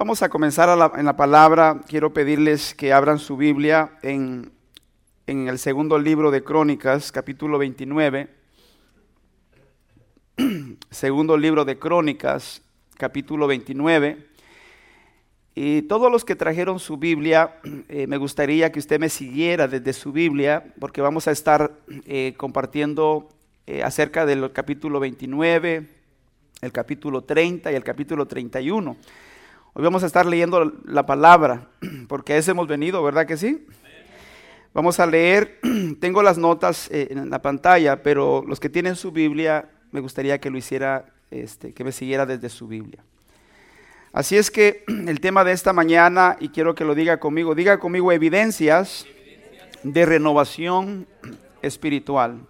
Vamos a comenzar en la palabra. Quiero pedirles que abran su Biblia en, en el segundo libro de Crónicas, capítulo 29. segundo libro de Crónicas, capítulo 29. Y todos los que trajeron su Biblia, eh, me gustaría que usted me siguiera desde su Biblia, porque vamos a estar eh, compartiendo eh, acerca del capítulo 29, el capítulo 30 y el capítulo 31. Hoy vamos a estar leyendo la palabra, porque a eso hemos venido, ¿verdad que sí? Vamos a leer, tengo las notas en la pantalla, pero los que tienen su Biblia, me gustaría que lo hiciera, este, que me siguiera desde su Biblia. Así es que el tema de esta mañana, y quiero que lo diga conmigo, diga conmigo evidencias de renovación espiritual.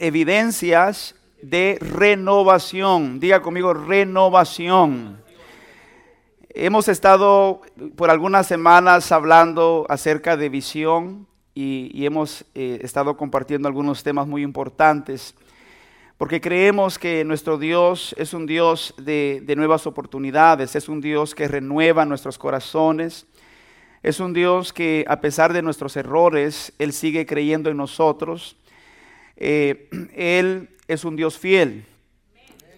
Evidencias de renovación. Diga conmigo renovación. Hemos estado por algunas semanas hablando acerca de visión y, hemos eh, estado compartiendo algunos temas muy importantes porque creemos que nuestro Dios es un Dios de, nuevas oportunidades, es un Dios que renueva nuestros corazones, es un Dios que a pesar de nuestros errores, Él sigue creyendo en nosotros. Eh, él es un Dios fiel.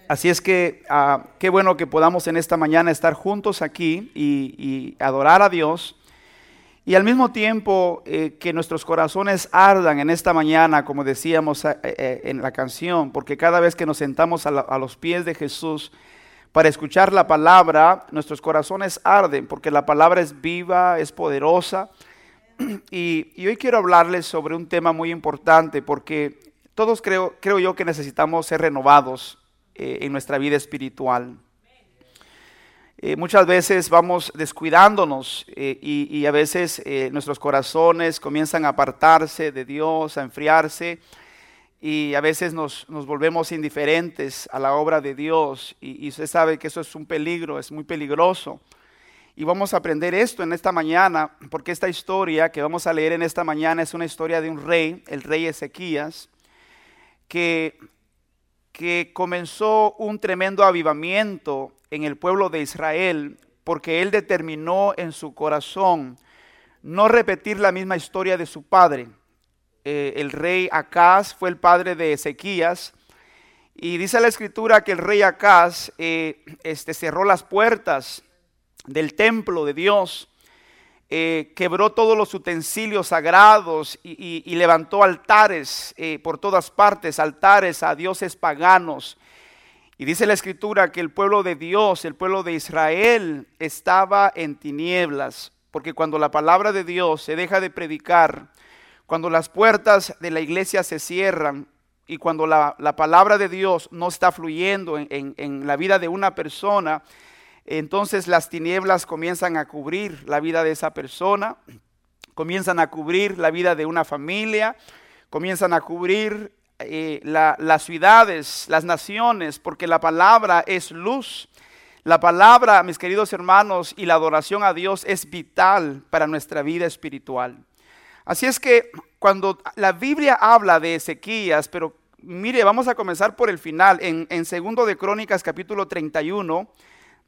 Así es que ah, qué bueno que podamos en esta mañana estar juntos aquí y adorar a Dios y al mismo tiempo eh, que nuestros corazones ardan en esta mañana, como decíamos eh, eh, en la canción, porque cada vez que nos sentamos a, los pies de Jesús para escuchar la palabra, nuestros corazones arden, porque la palabra es viva, es poderosa. Y, y hoy quiero hablarles sobre un tema muy importante, porque todos creo, creo yo que necesitamos ser renovados en nuestra vida espiritual. Eh, muchas veces vamos descuidándonos eh, y, a veces eh, nuestros corazones comienzan a apartarse de Dios, a enfriarse y a veces nos, volvemos indiferentes a la obra de Dios y, usted sabe que eso es un peligro, es muy peligroso. Y vamos a aprender esto en esta mañana, porque esta historia que vamos a leer en esta mañana es una historia de un rey, el rey Ezequías, que, que comenzó un tremendo avivamiento en el pueblo de Israel porque él determinó en su corazón no repetir la misma historia de su padre. Eh, el rey Acaz fue el padre de Ezequías y dice la escritura que el rey Acaz eh, este, cerró las puertas del templo de Dios, eh, quebró todos los utensilios sagrados y, levantó altares por todas partes, altares a dioses paganos. Y dice la escritura que el pueblo de Dios, el pueblo de Israel, estaba en tinieblas, porque cuando la palabra de Dios se deja de predicar, cuando las puertas de la iglesia se cierran y cuando la, palabra de Dios no está fluyendo en, en la vida de una persona, entonces las tinieblas comienzan a cubrir la vida de esa persona, comienzan a cubrir la vida de una familia, comienzan a cubrir eh, las ciudades, las naciones, porque la palabra es luz. La palabra, mis queridos hermanos, y la adoración a Dios es vital para nuestra vida espiritual. Así es que cuando la Biblia habla de Ezequías, pero mire, vamos a comenzar por el final, en, en segundo de Crónicas capítulo 31,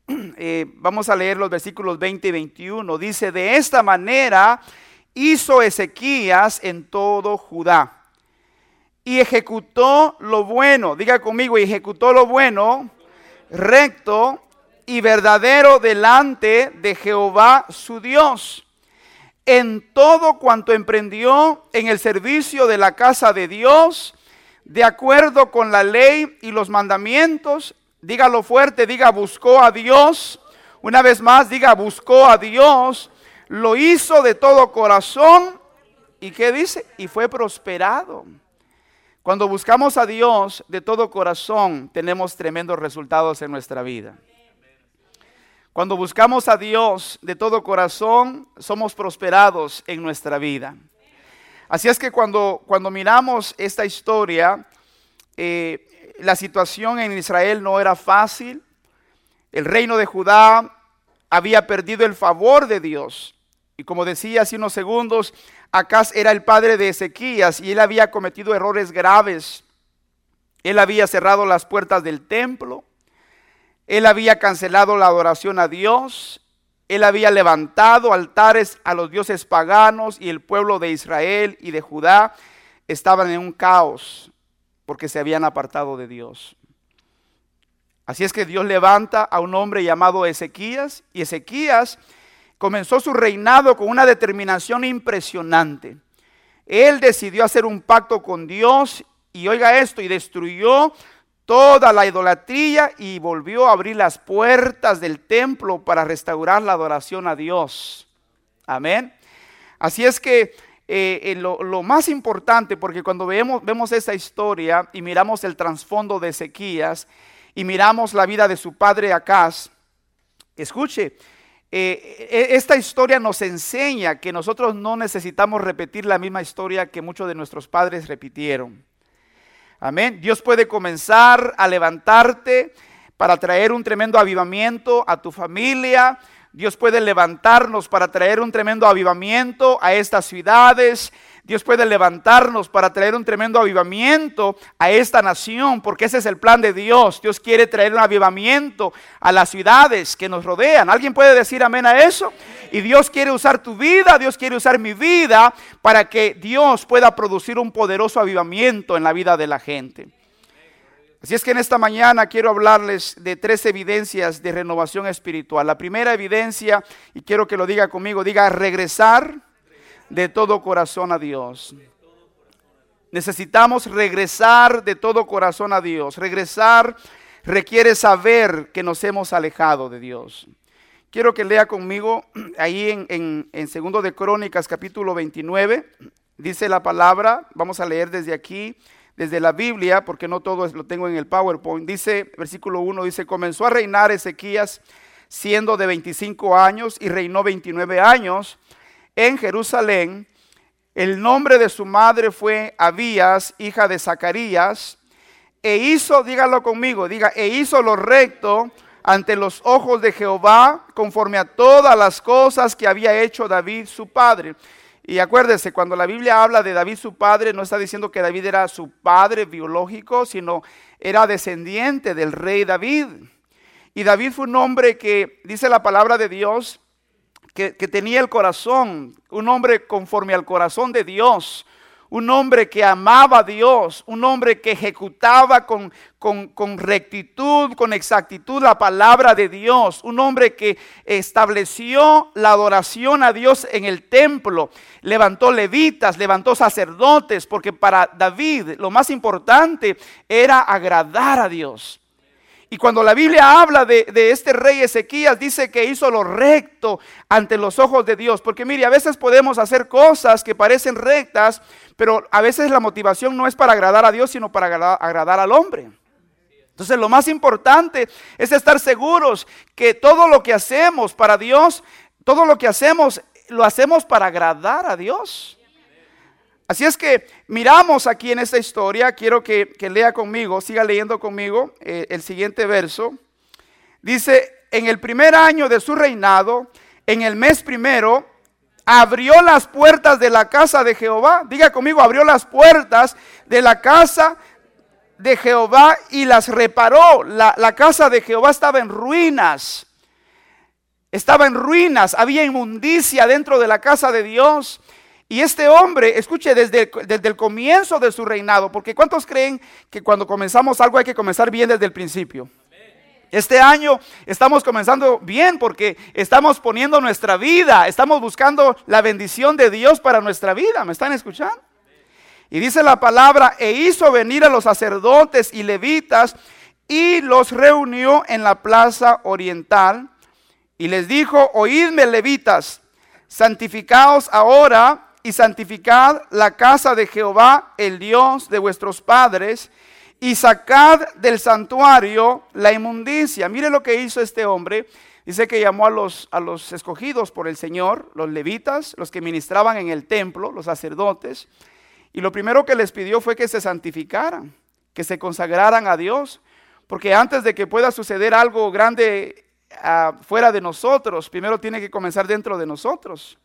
eh, vamos a leer los versículos 20 y 21, dice, de esta manera hizo Ezequías en todo Judá y ejecutó lo bueno, diga conmigo, ejecutó lo bueno, recto y verdadero delante de Jehová su Dios. En todo cuanto emprendió en el servicio de la casa de Dios, de acuerdo con la ley y los mandamientos, dígalo fuerte, diga buscó a Dios. Una vez más, diga buscó a Dios, lo hizo de todo corazón. ¿Y qué dice? Y fue prosperado. Cuando buscamos a Dios de todo corazón, tenemos tremendos resultados en nuestra vida. Cuando buscamos a Dios de todo corazón, somos prosperados en nuestra vida. Así es que cuando, cuando miramos esta historia, eh, la situación en Israel no era fácil. El reino de Judá había perdido el favor de Dios. Y como decía hace unos segundos, Acaz era el padre de Ezequías y él había cometido errores graves. Él había cerrado las puertas del templo. Él había cancelado la adoración a Dios. Él había levantado altares a los dioses paganos y el pueblo de Israel y de Judá estaban en un caos porque se habían apartado de Dios. Así es que Dios levanta a un hombre llamado Ezequías y Ezequías comenzó su reinado con una determinación impresionante. Él decidió hacer un pacto con Dios y oiga esto, y destruyó toda la idolatría y volvió a abrir las puertas del templo para restaurar la adoración a Dios. Amén. Así es que eh, lo, lo, más importante, porque cuando vemos, vemos esta historia y miramos el trasfondo de Ezequías y miramos la vida de su padre Acaz, escuche, eh, e, esta historia nos enseña que nosotros no necesitamos repetir la misma historia que muchos de nuestros padres repitieron. Amén. Dios puede comenzar a levantarte para traer un tremendo avivamiento a tu familia. Dios puede levantarnos para traer un tremendo avivamiento a estas ciudades. Dios puede levantarnos para traer un tremendo avivamiento a esta nación, porque ese es el plan de Dios. Dios quiere traer un avivamiento a las ciudades que nos rodean. ¿Alguien puede decir amén a eso? Y Dios quiere usar tu vida, Dios quiere usar mi vida para que Dios pueda producir un poderoso avivamiento en la vida de la gente. Así es que en esta mañana quiero hablarles de tres evidencias de renovación espiritual. La primera evidencia, y quiero que lo diga conmigo, diga regresar de todo corazón a Dios. Necesitamos regresar de todo corazón a Dios. Regresar requiere saber que nos hemos alejado de Dios. Quiero que lea conmigo ahí en, en, Segundo de Crónicas capítulo 29. Dice la palabra, vamos a leer desde aquí, desde la Biblia, porque no todo lo tengo en el PowerPoint. Dice, versículo 1, dice, comenzó a reinar Ezequías siendo de 25 años y reinó 29 años en Jerusalén. El nombre de su madre fue Abías, hija de Zacarías, e hizo, dígalo conmigo, diga, e hizo lo recto ante los ojos de Jehová, conforme a todas las cosas que había hecho David su padre. Y acuérdese, cuando la Biblia habla de David su padre, no está diciendo que David era su padre biológico, sino era descendiente del rey David. Y David fue un hombre que, dice la palabra de Dios, que, tenía el corazón, un hombre conforme al corazón de Dios, un hombre que amaba a Dios, un hombre que ejecutaba con, con, rectitud, con exactitud la palabra de Dios, un hombre que estableció la adoración a Dios en el templo, levantó levitas, levantó sacerdotes, porque para David lo más importante era agradar a Dios. Y cuando la Biblia habla de, este rey Ezequías, dice que hizo lo recto ante los ojos de Dios. Porque mire, a veces podemos hacer cosas que parecen rectas, pero a veces la motivación no es para agradar a Dios, sino para agradar, al hombre. Entonces lo más importante es estar seguros que todo lo que hacemos para Dios, todo lo que hacemos, lo hacemos para agradar a Dios. Así es que miramos aquí en esta historia, quiero que, lea conmigo, siga leyendo conmigo eh, el siguiente verso. Dice, en el primer año de su reinado, en el mes primero, abrió las puertas de la casa de Jehová. Diga conmigo, abrió las puertas de la casa de Jehová y las reparó. La, casa de Jehová estaba en ruinas. Estaba en ruinas, había inmundicia dentro de la casa de Dios. Y este hombre, escuche, desde, desde, el comienzo de su reinado, porque ¿cuántos creen que cuando comenzamos algo hay que comenzar bien desde el principio? Este año estamos comenzando bien porque estamos poniendo nuestra vida, estamos buscando la bendición de Dios para nuestra vida. ¿Me están escuchando? Y dice la palabra, e hizo venir a los sacerdotes y levitas y los reunió en la plaza oriental y les dijo, oídme levitas, santificaos ahora y santificad la casa de Jehová, el Dios de vuestros padres, y sacad del santuario la inmundicia. Mire lo que hizo este hombre. Dice que llamó a los, a los escogidos por el Señor, los levitas, los que ministraban en el templo, los sacerdotes. Y lo primero que les pidió fue que se santificaran, que se consagraran a Dios. Porque antes de que pueda suceder algo grande ah, fuera de nosotros, primero tiene que comenzar dentro de nosotros.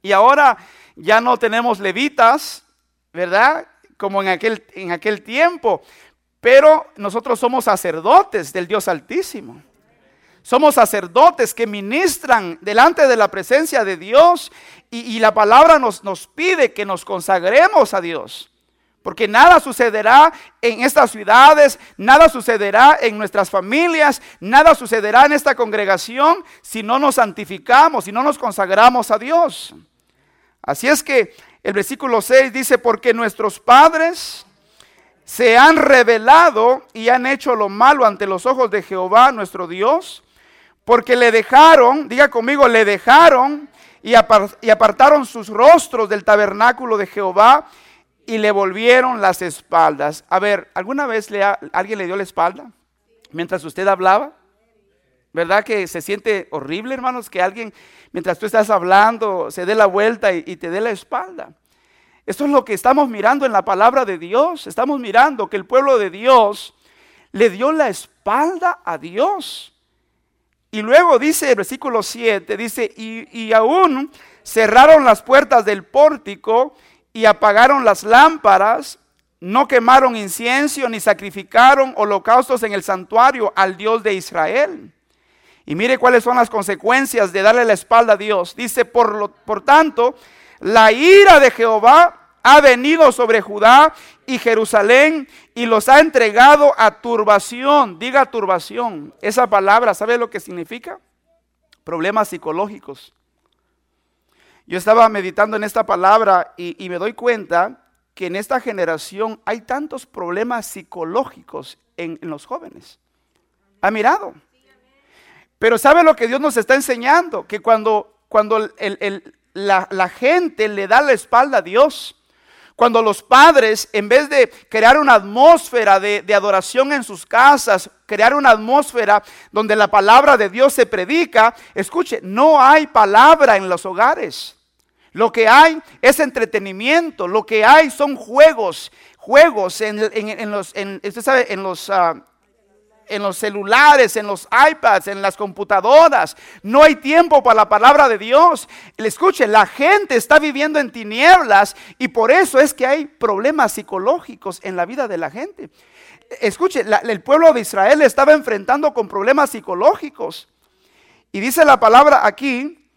Y ahora ya no tenemos levitas, ¿verdad? Como en aquel, en aquel tiempo. pero nosotros somos sacerdotes del Dios Altísimo. Somos sacerdotes que ministran delante de la presencia de Dios y, la palabra nos, nos pide que nos consagremos a Dios. Porque nada sucederá en estas ciudades, nada sucederá en nuestras familias, nada sucederá en esta congregación si no nos santificamos, si no nos consagramos a Dios. Así es que el versículo 6 dice, porque nuestros padres se han revelado y han hecho lo malo ante los ojos de Jehová nuestro Dios, porque le dejaron, diga conmigo, le dejaron y, apartaron sus rostros del tabernáculo de Jehová y le volvieron las espaldas. A ver, ¿alguna vez alguien le dio la espalda mientras usted hablaba? ¿Verdad que se siente horrible, hermanos, que alguien, mientras tú estás hablando, se dé la vuelta y, y te dé la espalda? Esto es lo que estamos mirando en la palabra de Dios. Estamos mirando que el pueblo de Dios le dio la espalda a Dios. Y luego dice el versículo 7, dice, y, aún cerraron las puertas del pórtico y apagaron las lámparas, no quemaron incienso ni sacrificaron holocaustos en el santuario al Dios de Israel. Y mire cuáles son las consecuencias de darle la espalda a Dios. Dice, por, lo, por tanto, la ira de Jehová ha venido sobre Judá y Jerusalén y los ha entregado a turbación. Diga turbación. Esa palabra, ¿sabe lo que significa? Problemas psicológicos. Yo estaba meditando en esta palabra y, me doy cuenta que en esta generación hay tantos problemas psicológicos en, los jóvenes. ¿Ha mirado? Pero ¿sabe lo que Dios nos está enseñando? Que cuando, cuando la, gente le da la espalda a Dios, cuando los padres, en vez de crear una atmósfera de, adoración en sus casas, crear una atmósfera donde la palabra de Dios se predica, escuche, no hay palabra en los hogares. Lo que hay es entretenimiento, lo que hay son juegos, juegos en, los, usted sabe, en los, ah, en los celulares, en los iPads, en las computadoras. No hay tiempo para la palabra de Dios. Escuche, la gente está viviendo en tinieblas y por eso es que hay problemas psicológicos en la vida de la gente. Escuche, el pueblo de Israel estaba enfrentando con problemas psicológicos. Y dice la palabra aquí,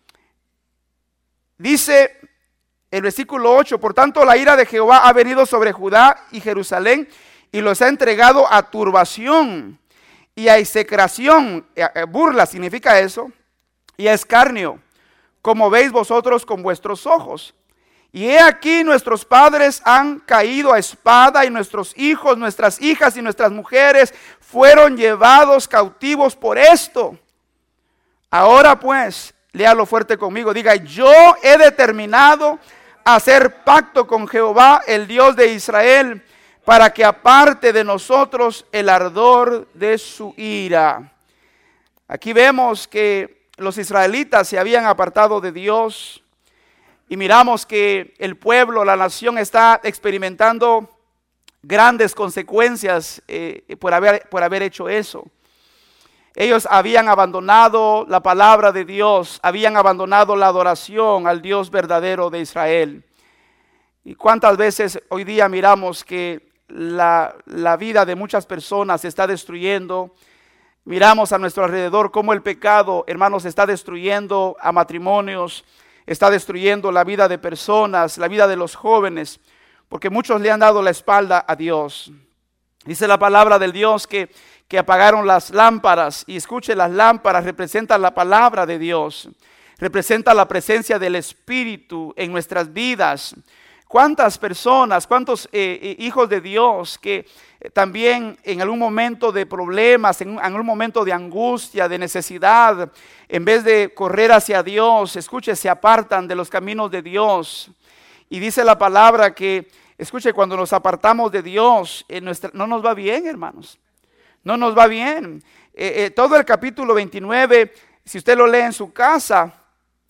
dice el versículo 8, por tanto la ira de Jehová ha venido sobre Judá y Jerusalén y los ha entregado a turbación y a execración, eh, eh, burla significa eso, y a escarnio, como veis vosotros con vuestros ojos. Y he aquí nuestros padres han caído a espada y nuestros hijos, nuestras hijas y nuestras mujeres fueron llevados cautivos por esto. Ahora pues, léalo fuerte conmigo, diga, yo he determinado hacer pacto con Jehová, el Dios de Israel, para que aparte de nosotros el ardor de su ira. Aquí vemos que los israelitas se habían apartado de Dios y miramos que el pueblo, la nación está experimentando grandes consecuencias eh, por, haber, por haber hecho eso. Ellos habían abandonado la palabra de Dios, habían abandonado la adoración al Dios verdadero de Israel. ¿Y cuántas veces hoy día miramos que la, vida de muchas personas se está destruyendo. Miramos a nuestro alrededor cómo el pecado, hermanos, está destruyendo a matrimonios, está destruyendo la vida de personas, la vida de los jóvenes, porque muchos le han dado la espalda a Dios. Dice la palabra del Dios que, que apagaron las lámparas y escuche, las lámparas representan la palabra de Dios, representa la presencia del Espíritu en nuestras vidas. ¿Cuántas personas, cuántos eh, eh, hijos de Dios que eh, también en algún momento de problemas, en, algún momento de angustia, de necesidad, en vez de correr hacia Dios, escuche, se apartan de los caminos de Dios? Y dice la palabra que, escuche, cuando nos apartamos de Dios, no nos va bien, hermanos. No nos va bien. todo el capítulo 29, si usted lo lee en su casa,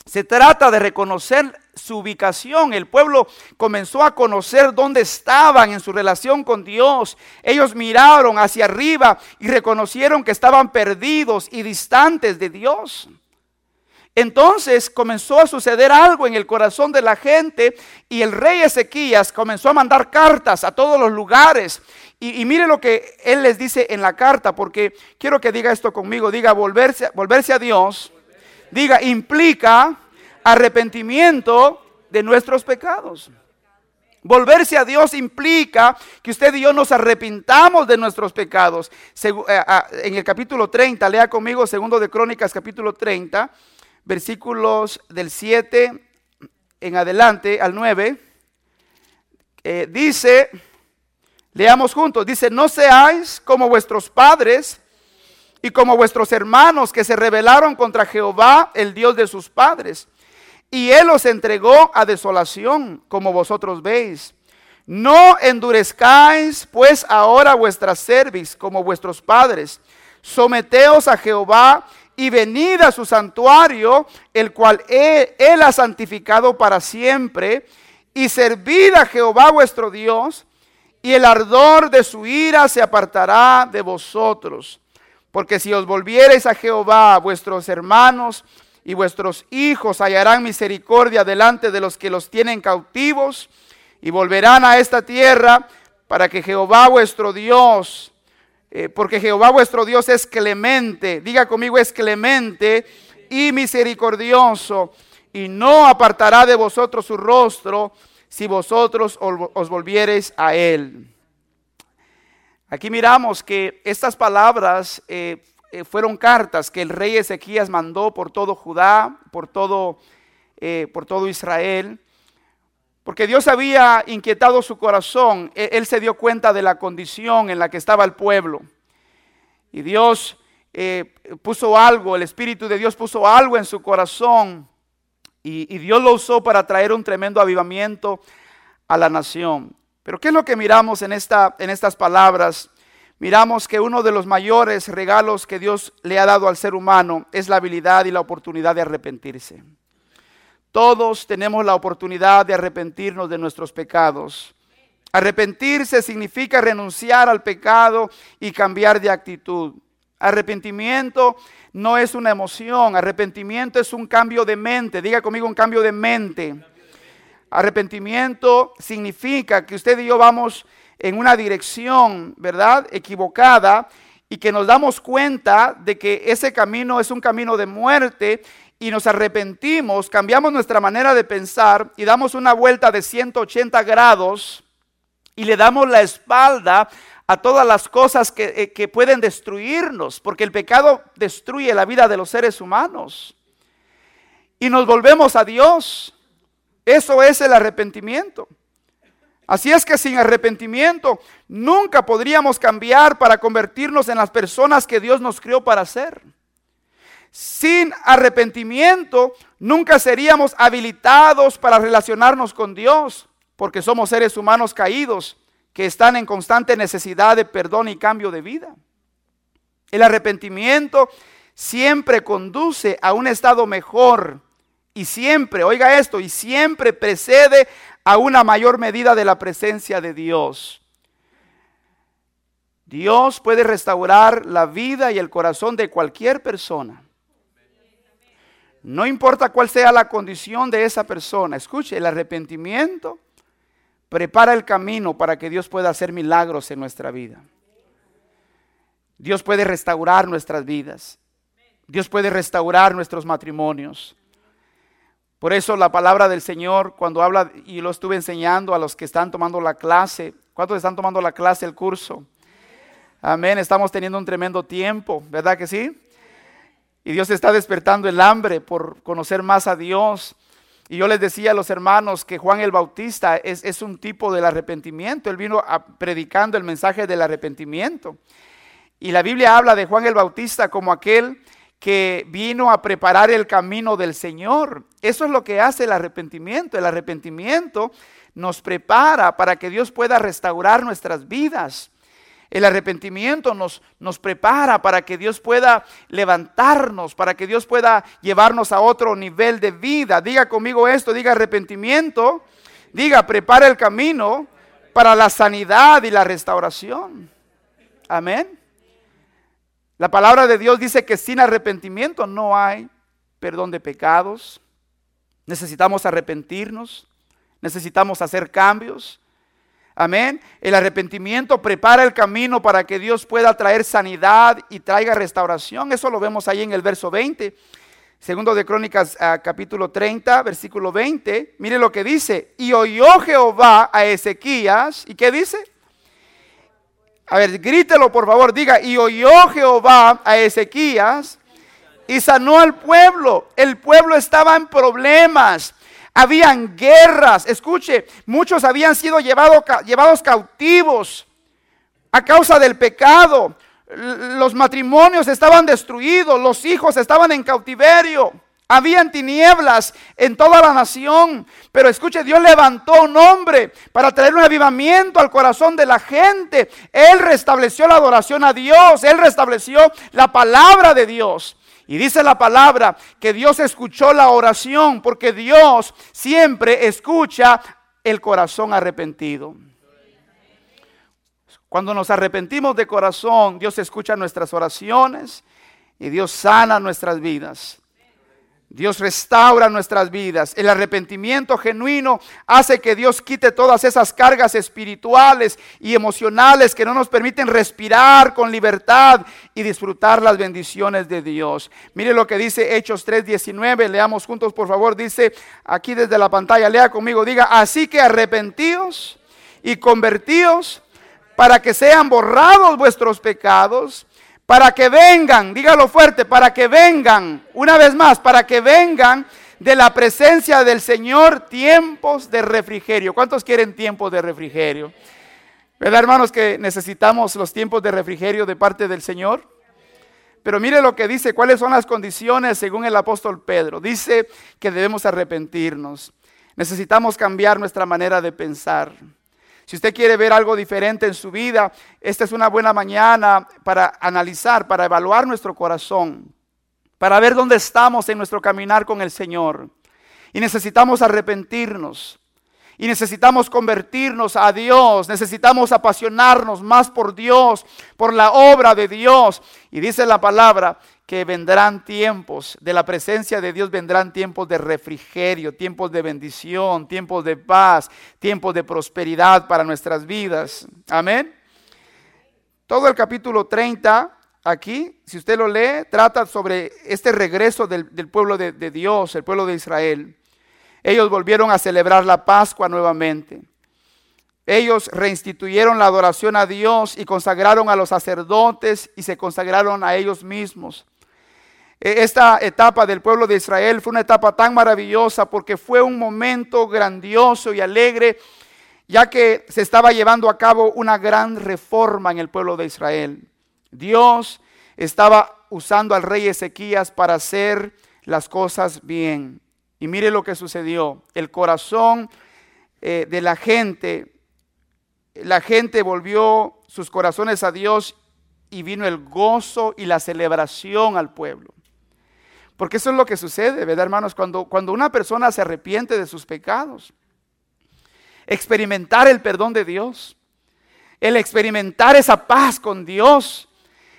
se trata de reconocer su ubicación. El pueblo comenzó a conocer dónde estaban en su relación con Dios. Ellos miraron hacia arriba y reconocieron que estaban perdidos y distantes de Dios. Entonces comenzó a suceder algo en el corazón de la gente y el rey Ezequías comenzó a mandar cartas a todos los lugares. Y, mire lo que él les dice en la carta, porque quiero que diga esto conmigo, diga volverse, volverse a Dios, diga implica arrepentimiento de nuestros pecados. Volverse a Dios implica que usted y yo nos arrepintamos de nuestros pecados. Eh, ah, en el capítulo 30, lea conmigo, segundo de Crónicas, capítulo 30 versículos del 7 en adelante al 9, eh, dice, leamos juntos, dice, no seáis como vuestros padres y como vuestros hermanos que se rebelaron contra Jehová, el Dios de sus padres, y él os entregó a desolación, como vosotros veis. No endurezcáis pues ahora vuestra cerviz como vuestros padres. Someteos a Jehová y venid a su santuario, el cual él, ha santificado para siempre, y servid a Jehová vuestro Dios, y el ardor de su ira se apartará de vosotros. Porque si os volviereis a Jehová, vuestros hermanos y vuestros hijos hallarán misericordia delante de los que los tienen cautivos, y volverán a esta tierra para que Jehová vuestro Dios eh, porque Jehová vuestro Dios es clemente, diga conmigo es clemente y misericordioso, y no apartará de vosotros su rostro si vosotros os volviereis a él. Aquí miramos que estas palabras eh, eh, fueron cartas que el rey Ezequías mandó por todo Judá, por todo, por todo Israel. Porque Dios había inquietado su corazón, e-, él se dio cuenta de la condición en la que estaba el pueblo. Y Dios eh, puso algo, el Espíritu de Dios puso algo en su corazón. Y, Dios lo usó para traer un tremendo avivamiento a la nación. Pero ¿qué es lo que miramos en, esta, en estas palabras? Miramos que uno de los mayores regalos que Dios le ha dado al ser humano es la habilidad y la oportunidad de arrepentirse. Todos tenemos la oportunidad de arrepentirnos de nuestros pecados. Arrepentirse significa renunciar al pecado y cambiar de actitud. Arrepentimiento no es una emoción, arrepentimiento es un cambio de mente. Diga conmigo un cambio de mente. Arrepentimiento significa que usted y yo vamos en una dirección, ¿verdad? Equivocada y que nos damos cuenta de que ese camino es un camino de muerte y nos arrepentimos, cambiamos nuestra manera de pensar y damos una vuelta de 180 grados y le damos la espalda a todas las cosas que, eh, pueden destruirnos, porque el pecado destruye la vida de los seres humanos. Y nos volvemos a Dios. Eso es el arrepentimiento. Así es que sin arrepentimiento nunca podríamos cambiar para convertirnos en las personas que Dios nos crió para ser. Sin arrepentimiento nunca seríamos habilitados para relacionarnos con Dios, porque somos seres humanos caídos que están en constante necesidad de perdón y cambio de vida. El arrepentimiento siempre conduce a un estado mejor y siempre, oiga esto, y siempre precede a una mayor medida de la presencia de Dios. Dios puede restaurar la vida y el corazón de cualquier persona. No importa cuál sea la condición de esa persona. Escuche, el arrepentimiento prepara el camino para que Dios pueda hacer milagros en nuestra vida. Dios puede restaurar nuestras vidas. Dios puede restaurar nuestros matrimonios. Por eso la palabra del Señor, cuando habla, y lo estuve enseñando a los que están tomando la clase, ¿cuántos están tomando la clase, el curso? Amén, estamos teniendo un tremendo tiempo, ¿verdad que sí? Y Dios está despertando el hambre por conocer más a Dios. Y yo les decía a los hermanos que Juan el Bautista es, un tipo del arrepentimiento. Él vino predicando el mensaje del arrepentimiento. Y la Biblia habla de Juan el Bautista como aquel que vino a preparar el camino del Señor. Eso es lo que hace el arrepentimiento. El arrepentimiento nos prepara para que Dios pueda restaurar nuestras vidas. El arrepentimiento nos, nos prepara para que Dios pueda levantarnos, para que Dios pueda llevarnos a otro nivel de vida. Diga conmigo esto, diga arrepentimiento, diga prepara el camino para la sanidad y la restauración. Amén. La palabra de Dios dice que sin arrepentimiento no hay perdón de pecados, necesitamos arrepentirnos, necesitamos hacer cambios. Amén. El arrepentimiento prepara el camino para que Dios pueda traer sanidad y traiga restauración. Eso lo vemos ahí en el verso 20. Segundo de Crónicas ah, capítulo 30, versículo 20. Mire lo que dice. Y oyó Jehová a Ezequías. ¿Y qué dice? A ver, grítelo por favor. Diga, y oyó Jehová a Ezequías y sanó al pueblo. El pueblo estaba en problemas. Habían guerras. Escuche, muchos habían sido llevados cautivos a causa del pecado. Los matrimonios estaban destruidos, los hijos estaban en cautiverio. Habían tinieblas en toda la nación. Pero escuche, Dios levantó un hombre para traer un avivamiento al corazón de la gente. Él restableció la adoración a Dios. Él restableció la palabra de Dios. Y dice la palabra que Dios escuchó la oración porque Dios siempre escucha el corazón arrepentido. Cuando nos arrepentimos de corazón, Dios escucha nuestras oraciones y Dios sana nuestras vidas. Dios restaura nuestras vidas. El arrepentimiento genuino hace que Dios quite todas esas cargas espirituales y emocionales que no nos permiten respirar con libertad y disfrutar las bendiciones de Dios. Mire lo que dice Hechos 3:19. Leamos juntos, por favor. Dice aquí desde la pantalla, lea conmigo, diga, así que arrepentíos y convertíos para que sean borrados vuestros pecados para que vengan, dígalo fuerte, para que vengan, una vez más, para que vengan de la presencia del Señor tiempos de refrigerio. ¿Cuántos quieren tiempos de refrigerio? ¿Verdad, hermanos, que necesitamos los tiempos de refrigerio de parte del Señor? Pero mire lo que dice, cuáles son las condiciones según el apóstol Pedro. Dice que debemos arrepentirnos. Necesitamos cambiar nuestra manera de pensar. Si usted quiere ver algo diferente en su vida, esta es una buena mañana para analizar, para evaluar nuestro corazón, para ver dónde estamos en nuestro caminar con el Señor. Y necesitamos arrepentirnos. Y necesitamos convertirnos a Dios, necesitamos apasionarnos más por Dios, por la obra de Dios. Y dice la palabra que vendrán tiempos, de la presencia de Dios vendrán tiempos de refrigerio, tiempos de bendición, tiempos de paz, tiempos de prosperidad para nuestras vidas. Amén. Todo el capítulo 30 aquí, si usted lo lee, trata sobre este regreso del, pueblo de, de Dios, el pueblo de Israel. Ellos volvieron a celebrar la Pascua nuevamente. Ellos reinstituyeron la adoración a Dios y consagraron a los sacerdotes y se consagraron a ellos mismos. E, esta etapa del pueblo de Israel fue una etapa tan maravillosa porque fue un momento grandioso y alegre, ya que se estaba llevando a cabo una gran reforma en el pueblo de Israel. Dios estaba usando al rey Ezequías para hacer las cosas bien. Y mire lo que sucedió. El corazón eh, de la gente, la gente volvió sus corazones a Dios y vino el gozo y la celebración al pueblo. Porque eso es lo que sucede, ¿verdad, hermanos? Cuando, cuando una persona se arrepiente de sus pecados, experimentar el perdón de Dios, el experimentar esa paz con Dios,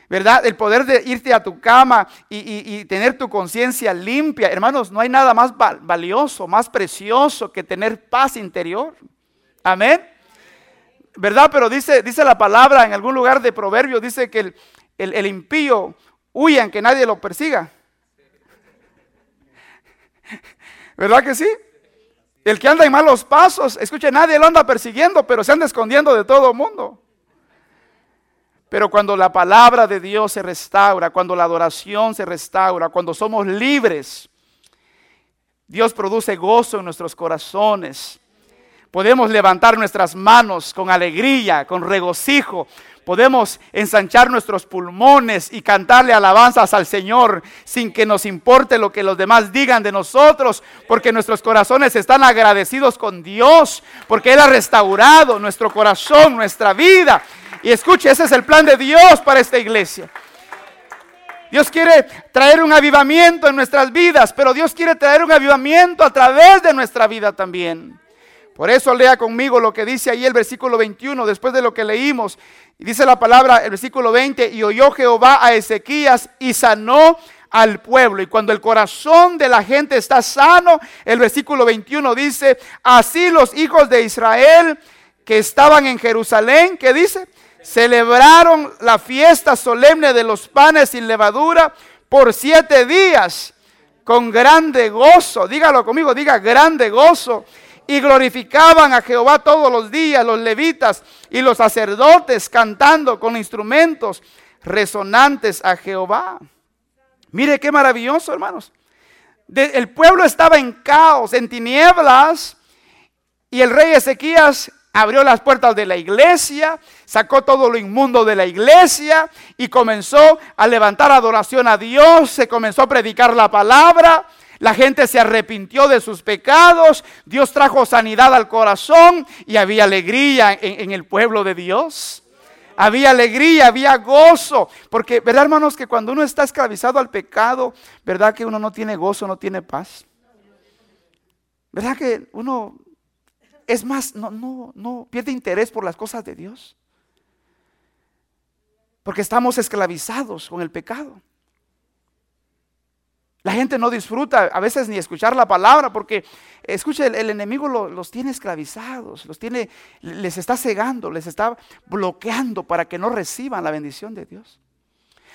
¿verdad? El poder de irte a tu cama y, tener tu conciencia limpia. Hermanos, no hay nada más valioso, más precioso que tener paz interior. Amén. ¿Verdad? Pero dice, dice la palabra en algún lugar de proverbio, dice que el, el, el impío huyan, que nadie lo persiga. ¿Verdad que sí? El que anda en malos pasos, escuche, nadie lo anda persiguiendo, pero se anda escondiendo de todo el mundo. Pero cuando la palabra de Dios se restaura, cuando la adoración se restaura, cuando somos libres, Dios produce gozo en nuestros corazones. Podemos levantar nuestras manos con alegría, con regocijo, podemos ensanchar nuestros pulmones y cantarle alabanzas al Señor sin que nos importe lo que los demás digan de nosotros, porque nuestros corazones están agradecidos con Dios, porque Él ha restaurado nuestro corazón, nuestra vida. Y escuche, ese es el plan de Dios para esta iglesia. Dios quiere traer un avivamiento en nuestras vidas, pero Dios quiere traer un avivamiento a través de nuestra vida también. Por eso lea conmigo lo que dice ahí el versículo 21, después de lo que leímos. Dice la palabra, el versículo 20, y oyó Jehová a Ezequías y sanó al pueblo. Y cuando el corazón de la gente está sano, el versículo 21 dice, así los hijos de Israel que estaban en Jerusalén, que dice, celebraron la fiesta solemne de los panes sin levadura por siete días con grande gozo. Dígalo conmigo, diga grande gozo. Y glorificaban a Jehová todos los días, los levitas y los sacerdotes cantando con instrumentos resonantes a Jehová. Mire qué maravilloso, hermanos. el pueblo estaba en caos, en tinieblas, y el rey Ezequías abrió las puertas de la iglesia, sacó todo lo inmundo de la iglesia y comenzó a levantar adoración a Dios, se comenzó a predicar la palabra. La gente se arrepintió de sus pecados, Dios trajo sanidad al corazón y había alegría en, el pueblo de Dios había alegría, había gozo. Porque, ¿verdad, hermanos, que cuando uno está esclavizado al pecado, ¿verdad que uno no tiene gozo, no tiene paz? ¿Verdad que uno es más, no, no, no pierde interés por las cosas de Dios? Porque estamos esclavizados con el pecado. La gente no disfruta a veces ni escuchar la palabra porque, escuche, el, enemigo los tiene esclavizados, los tiene, les está cegando, les está bloqueando para que no reciban la bendición de Dios.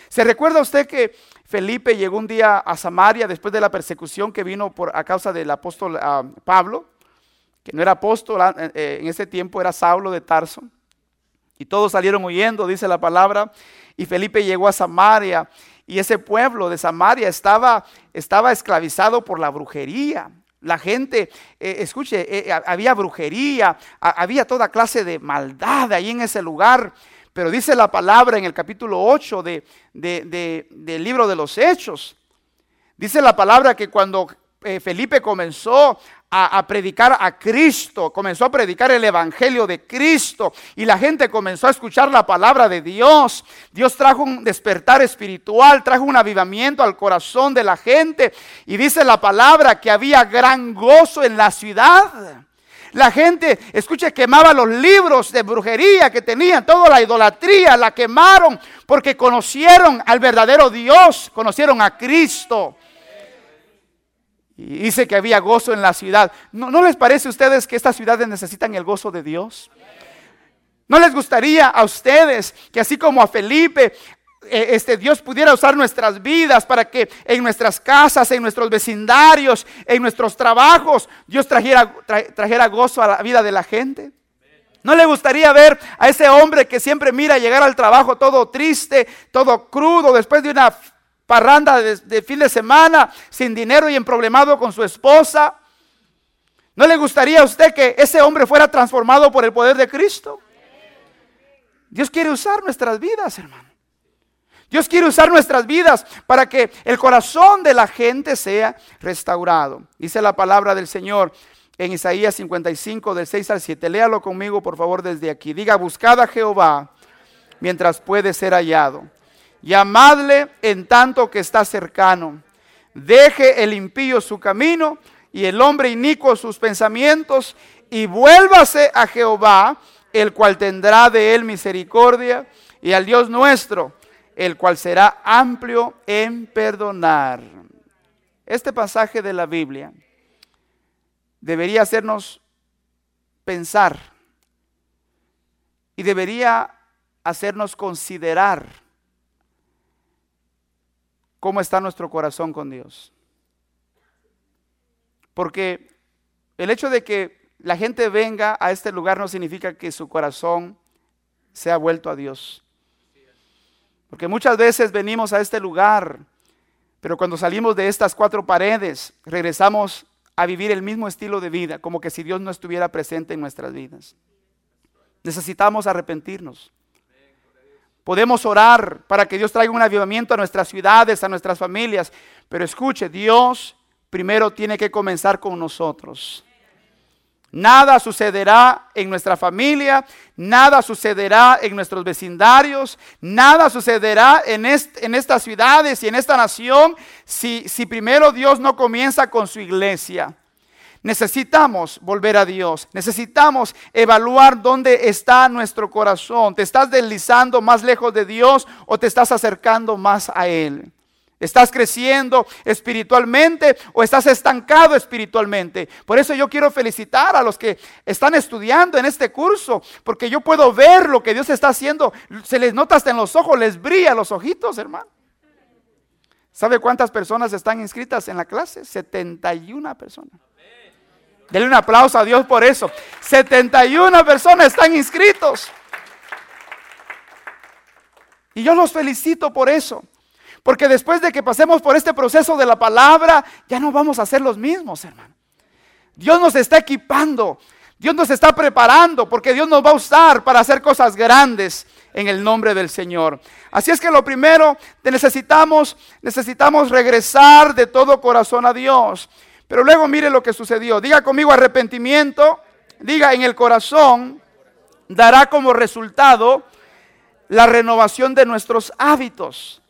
¿Se recuerda usted que Felipe llegó un día a Samaria después de la persecución que vino por, a causa del apóstol ah, Pablo? Que no era apóstol, ah, eh, en ese tiempo era Saulo de Tarso. Y todos salieron huyendo, dice la palabra. Y Felipe llegó a Samaria y ese pueblo de Samaria estaba, estaba esclavizado por la brujería. La gente, eh, escuche, eh, eh, había brujería, había toda clase de maldad ahí en ese lugar. Pero dice la palabra en el capítulo 8 de, del libro de los Hechos. Dice la palabra que cuando Felipe comenzó a, predicar a Cristo, comenzó a predicar el Evangelio de Cristo y la gente comenzó a escuchar la palabra de Dios. Dios trajo un despertar espiritual, trajo un avivamiento al corazón de la gente y dice la palabra que había gran gozo en la ciudad. La gente, escuche, quemaba los libros de brujería que tenían, toda la idolatría, la quemaron porque conocieron al verdadero Dios, conocieron a Cristo. Y dice que había gozo en la ciudad. ¿No, les parece a ustedes que estas ciudades necesitan el gozo de Dios? ¿No les gustaría a ustedes que así como a Felipe, eh, este Dios pudiera usar nuestras vidas para que en nuestras casas, en nuestros vecindarios, en nuestros trabajos, Dios trajera, trajera gozo a la vida de la gente? ¿No le gustaría ver a ese hombre que siempre mira llegar al trabajo todo triste, todo crudo, después de una parranda de, fin de semana, sin dinero y emproblemado con su esposa. ¿No le gustaría a usted que ese hombre fuera transformado por el poder de Cristo? Dios quiere usar nuestras vidas, hermano. Dios quiere usar nuestras vidas para que el corazón de la gente sea restaurado. Dice la palabra del Señor en Isaías 55, del 6 al 7. Léalo conmigo, por favor, desde aquí. Diga, buscad a Jehová mientras puede ser hallado llamadle en tanto que está cercano. Deje el impío su camino y el hombre inicuo sus pensamientos y vuélvase a Jehová, el cual tendrá de él misericordia, y al Dios nuestro, el cual será amplio en perdonar. Este pasaje de la Biblia debería hacernos pensar y debería hacernos considerar cómo está nuestro corazón con Dios. Porque el hecho de que la gente venga a este lugar no significa que su corazón se ha vuelto a Dios. Porque muchas veces venimos a este lugar, pero cuando salimos de estas cuatro paredes, regresamos a vivir el mismo estilo de vida, como que si Dios no estuviera presente en nuestras vidas. Necesitamos arrepentirnos. Podemos orar para que Dios traiga un avivamiento a nuestras ciudades, a nuestras familias. Pero escuche, Dios primero tiene que comenzar con nosotros. Nada sucederá en nuestra familia, nada sucederá en nuestros vecindarios, nada sucederá en, en estas ciudades y en esta nación si, si primero Dios no comienza con su iglesia. Necesitamos volver a Dios. Necesitamos evaluar dónde está nuestro corazón. ¿Te estás deslizando más lejos de Dios o te estás acercando más a Él? ¿Estás creciendo espiritualmente o estás estancado espiritualmente? Por eso yo quiero felicitar a los que están estudiando en este curso, porque yo puedo ver lo que Dios está haciendo. Se les nota hasta en los ojos, les brilla los ojitos, hermano. ¿Sabe cuántas personas están inscritas en la clase? 71 personas. Denle un aplauso a Dios por eso. 71 personas están inscritos. Y yo los felicito por eso. Porque después de que pasemos por este proceso de la palabra, ya no vamos a ser los mismos, hermano. Dios nos está equipando, Dios nos está preparando, porque Dios nos va a usar para hacer cosas grandes en el nombre del Señor. Así es que lo primero necesitamos, necesitamos regresar de todo corazón a Dios. Pero luego mire lo que sucedió. Diga conmigo arrepentimiento, diga en el corazón, dará como resultado la renovación de nuestros hábitos.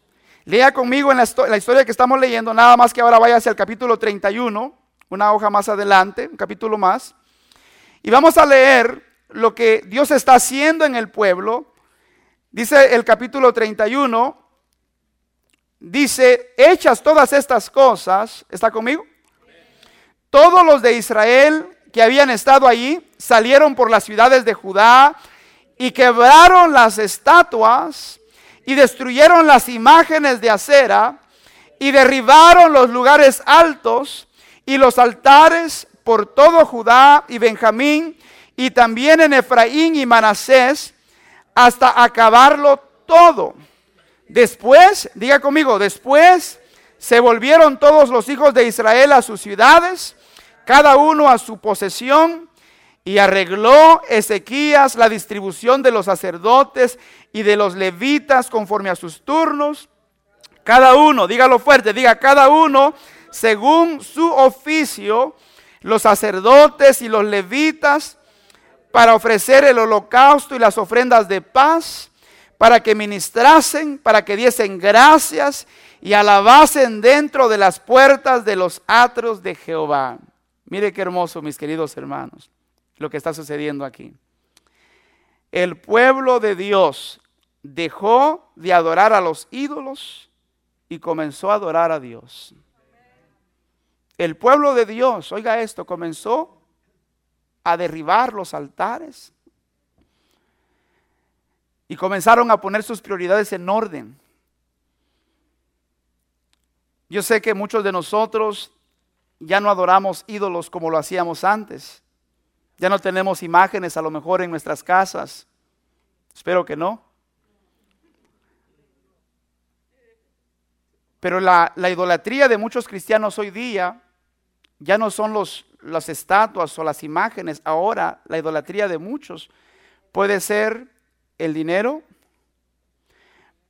Lea conmigo en la, historia que estamos leyendo, nada más que ahora vaya hacia el capítulo 31, una hoja más adelante, un capítulo más. Y vamos a leer lo que Dios está haciendo en el pueblo. Dice el capítulo 31, dice, hechas todas estas cosas, ¿está conmigo? Todos los de Israel que habían estado allí salieron por las ciudades de Judá y quebraron las estatuas y destruyeron las imágenes de acera y derribaron los lugares altos y los altares por todo Judá y Benjamín y también en Efraín y Manasés hasta acabarlo todo. Después, diga conmigo, después se volvieron todos los hijos de Israel a sus ciudades, cada uno a su posesión, y arregló Ezequías la distribución de los sacerdotes y de los levitas conforme a sus turnos. Cada uno, dígalo fuerte, diga cada uno según su oficio, los sacerdotes y los levitas, para ofrecer el holocausto y las ofrendas de paz, para que ministrasen, para que diesen gracias y alabasen dentro de las puertas de los atros de Jehová. Mire qué hermoso, mis queridos hermanos lo que está sucediendo aquí. El pueblo de Dios dejó de adorar a los ídolos y comenzó a adorar a Dios. El pueblo de Dios, oiga esto, comenzó a derribar los altares y comenzaron a poner sus prioridades en orden. Yo sé que muchos de nosotros ya no adoramos ídolos como lo hacíamos antes. Ya no tenemos imágenes a lo mejor en nuestras casas. Espero que no. Pero la, idolatría de muchos cristianos hoy día ya no son los, las estatuas o las imágenes. Ahora la idolatría de muchos puede ser el dinero,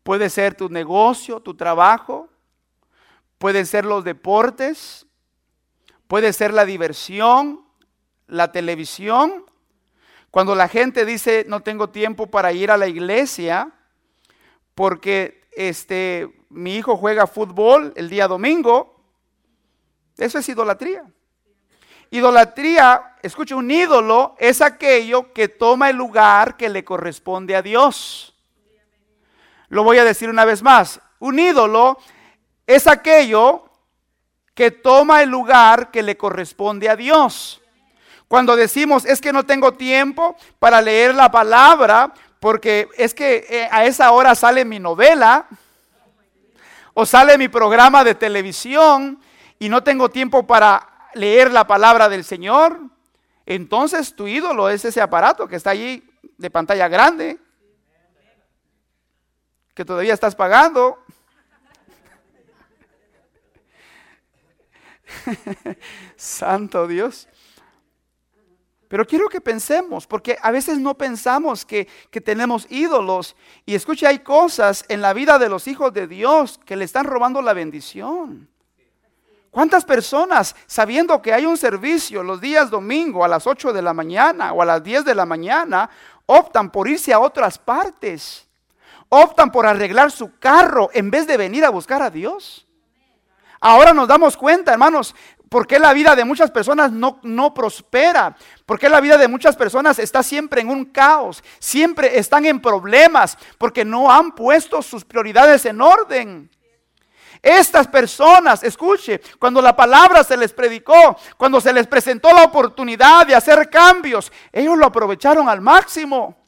puede ser tu negocio, tu trabajo, pueden ser los deportes, puede ser la diversión, la televisión, cuando la gente dice no tengo tiempo para ir a la iglesia porque este mi hijo juega fútbol el día domingo, eso es idolatría. Idolatría, escucha, un ídolo es aquello que toma el lugar que le corresponde a Dios. Lo voy a decir una vez más. Un ídolo es aquello que toma el lugar que le corresponde a Dios. Cuando decimos es que no tengo tiempo para leer la palabra, porque es que eh, a esa hora sale mi novela o sale mi programa de televisión y no tengo tiempo para leer la palabra del Señor, entonces tu ídolo es ese aparato que está allí de pantalla grande, que todavía estás pagando. Santo Dios. Pero quiero que pensemos, porque a veces no pensamos que, tenemos ídolos. Y escuche, hay cosas en la vida de los hijos de Dios que le están robando la bendición. ¿Cuántas personas, sabiendo que hay un servicio los días domingo a las 8 de la mañana o a las 10 de la mañana, optan por irse a otras partes? Optan por arreglar su carro en vez de venir a buscar a Dios. Ahora nos damos cuenta, hermanos, ¿Por qué la vida de muchas personas no, no prospera? ¿Por qué la vida de muchas personas está siempre en un caos? Siempre están en problemas porque no han puesto sus prioridades en orden. Estas personas, escuche, cuando la palabra se les predicó, cuando se les presentó la oportunidad de hacer cambios, ellos lo aprovecharon al máximo.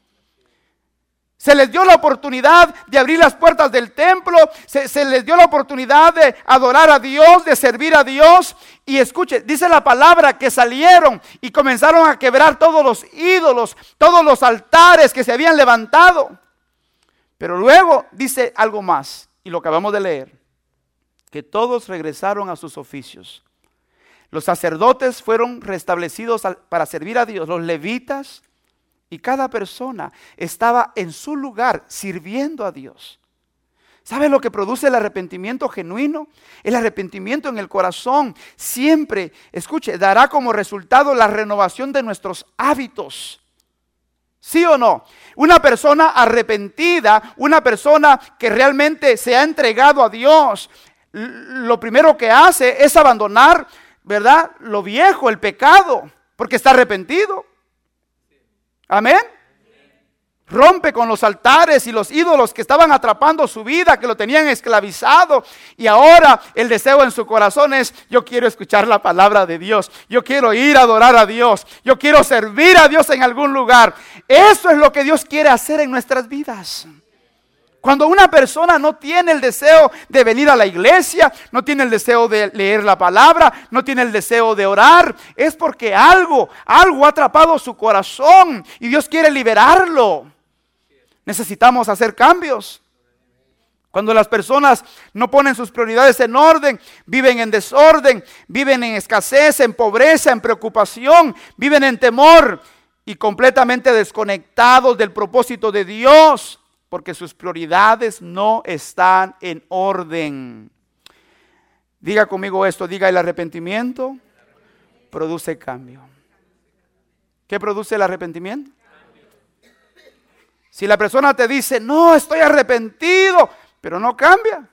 Se les dio la oportunidad de abrir las puertas del templo, se, les dio la oportunidad de adorar a Dios, de servir a Dios. Y escuche, dice la palabra que salieron y comenzaron a quebrar todos los ídolos, todos los altares que se habían levantado. Pero luego dice algo más, y lo acabamos de leer, que todos regresaron a sus oficios. Los sacerdotes fueron restablecidos para servir a Dios, los levitas, y cada persona estaba en su lugar sirviendo a Dios. ¿Sabe lo que produce el arrepentimiento genuino? El arrepentimiento en el corazón siempre, escuche, dará como resultado la renovación de nuestros hábitos. ¿Sí o no? Una persona arrepentida, una persona que realmente se ha entregado a Dios, lo primero que hace es abandonar, ¿verdad? Lo viejo, el pecado, porque está arrepentido. Amén. Rompe con los altares y los ídolos que estaban atrapando su vida, que lo tenían esclavizado. Y ahora el deseo en su corazón es, yo quiero escuchar la palabra de Dios. Yo quiero ir a adorar a Dios. Yo quiero servir a Dios en algún lugar. Eso es lo que Dios quiere hacer en nuestras vidas. Cuando una persona no tiene el deseo de venir a la iglesia, no tiene el deseo de leer la palabra, no tiene el deseo de orar, es porque algo, algo ha atrapado su corazón y Dios quiere liberarlo. Necesitamos hacer cambios. Cuando las personas no ponen sus prioridades en orden, viven en desorden, viven en escasez, en pobreza, en preocupación, viven en temor y completamente desconectados del propósito de Dios porque sus prioridades no están en orden. Diga conmigo esto, diga el arrepentimiento produce cambio. ¿Qué produce el arrepentimiento? Si la persona te dice, no, estoy arrepentido, pero no cambia,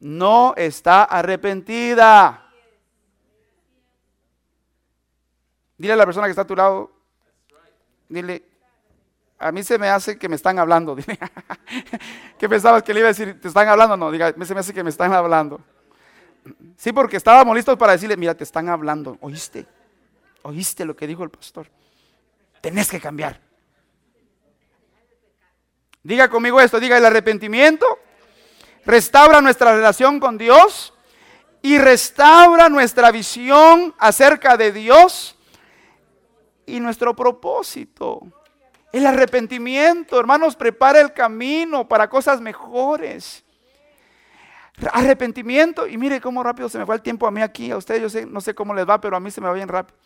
no está arrepentida. Dile a la persona que está a tu lado, dile, a mí se me hace que me están hablando. ¿Qué pensabas que le iba a decir? ¿Te están hablando? No, diga, se me hace que me están hablando. Sí, porque estábamos listos para decirle, mira, te están hablando. ¿Oíste? ¿Oíste lo que dijo el pastor? Tenés que cambiar. Diga conmigo esto, diga el arrepentimiento, restaura nuestra relación con Dios y restaura nuestra visión acerca de Dios y nuestro propósito. El arrepentimiento, hermanos, prepara el camino para cosas mejores. Arrepentimiento, y mire cómo rápido se me fue el tiempo a mí aquí, a ustedes yo sé, no sé cómo les va, pero a mí se me va bien rápido.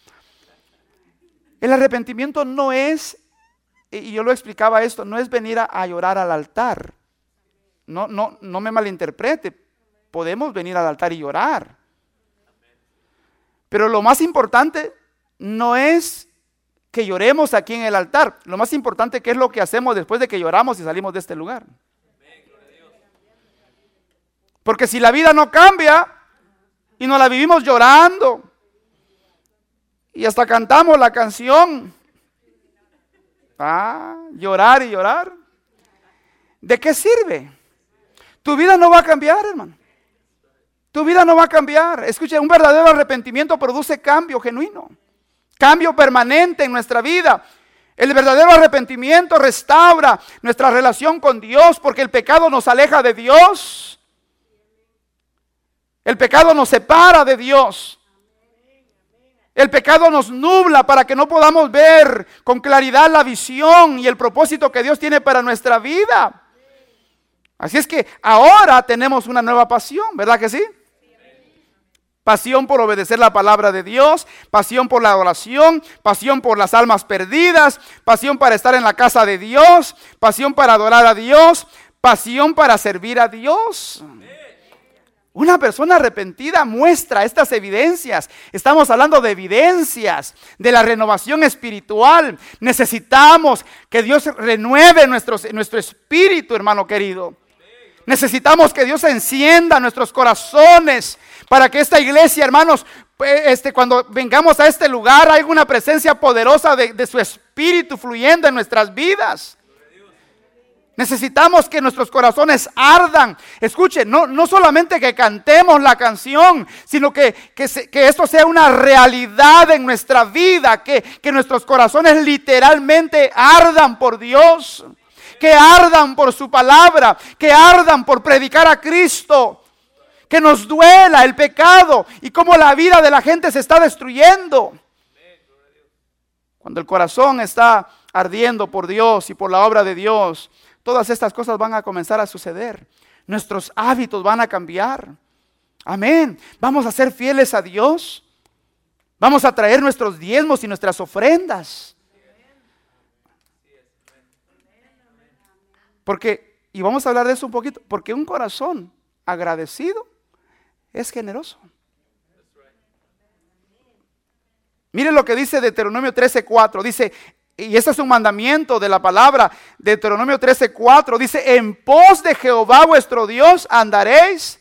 El arrepentimiento no es, y yo lo explicaba esto, no es venir a, llorar al altar. No, no, no me malinterprete, podemos venir al altar y llorar. Pero lo más importante no es que lloremos aquí en el altar. Lo más importante que es lo que hacemos después de que lloramos y salimos de este lugar. Porque si la vida no cambia y nos la vivimos llorando y hasta cantamos la canción, ah, llorar y llorar, ¿de qué sirve? Tu vida no va a cambiar, hermano. Tu vida no va a cambiar. Escucha, un verdadero arrepentimiento produce cambio genuino cambio permanente en nuestra vida. El verdadero arrepentimiento restaura nuestra relación con Dios porque el pecado nos aleja de Dios. El pecado nos separa de Dios. El pecado nos nubla para que no podamos ver con claridad la visión y el propósito que Dios tiene para nuestra vida. Así es que ahora tenemos una nueva pasión, ¿verdad que sí? Pasión por obedecer la palabra de Dios, pasión por la oración, pasión por las almas perdidas, pasión para estar en la casa de Dios, pasión para adorar a Dios, pasión para servir a Dios. Una persona arrepentida muestra estas evidencias. Estamos hablando de evidencias de la renovación espiritual. Necesitamos que Dios renueve nuestro, nuestro espíritu, hermano querido. Necesitamos que Dios encienda nuestros corazones para que esta iglesia, hermanos, pues, este, cuando vengamos a este lugar, haya una presencia poderosa de, su espíritu fluyendo en nuestras vidas. Necesitamos que nuestros corazones ardan. Escuchen, no, no solamente que cantemos la canción, sino que, que, esto sea una realidad en nuestra vida, que, que nuestros corazones literalmente ardan por Dios, que ardan por su palabra, que ardan por predicar a Cristo, que nos duela el pecado y cómo la vida de la gente se está destruyendo. Cuando el corazón está ardiendo por Dios y por la obra de Dios, todas estas cosas van a comenzar a suceder. Nuestros hábitos van a cambiar. Amén. Vamos a ser fieles a Dios. Vamos a traer nuestros diezmos y nuestras ofrendas. Porque, y vamos a hablar de eso un poquito, porque un corazón agradecido es generoso. Miren lo que dice Deuteronomio 13:4. Dice, y ese es un mandamiento de la palabra, Deuteronomio 13:4. Dice, en pos de Jehová vuestro Dios andaréis,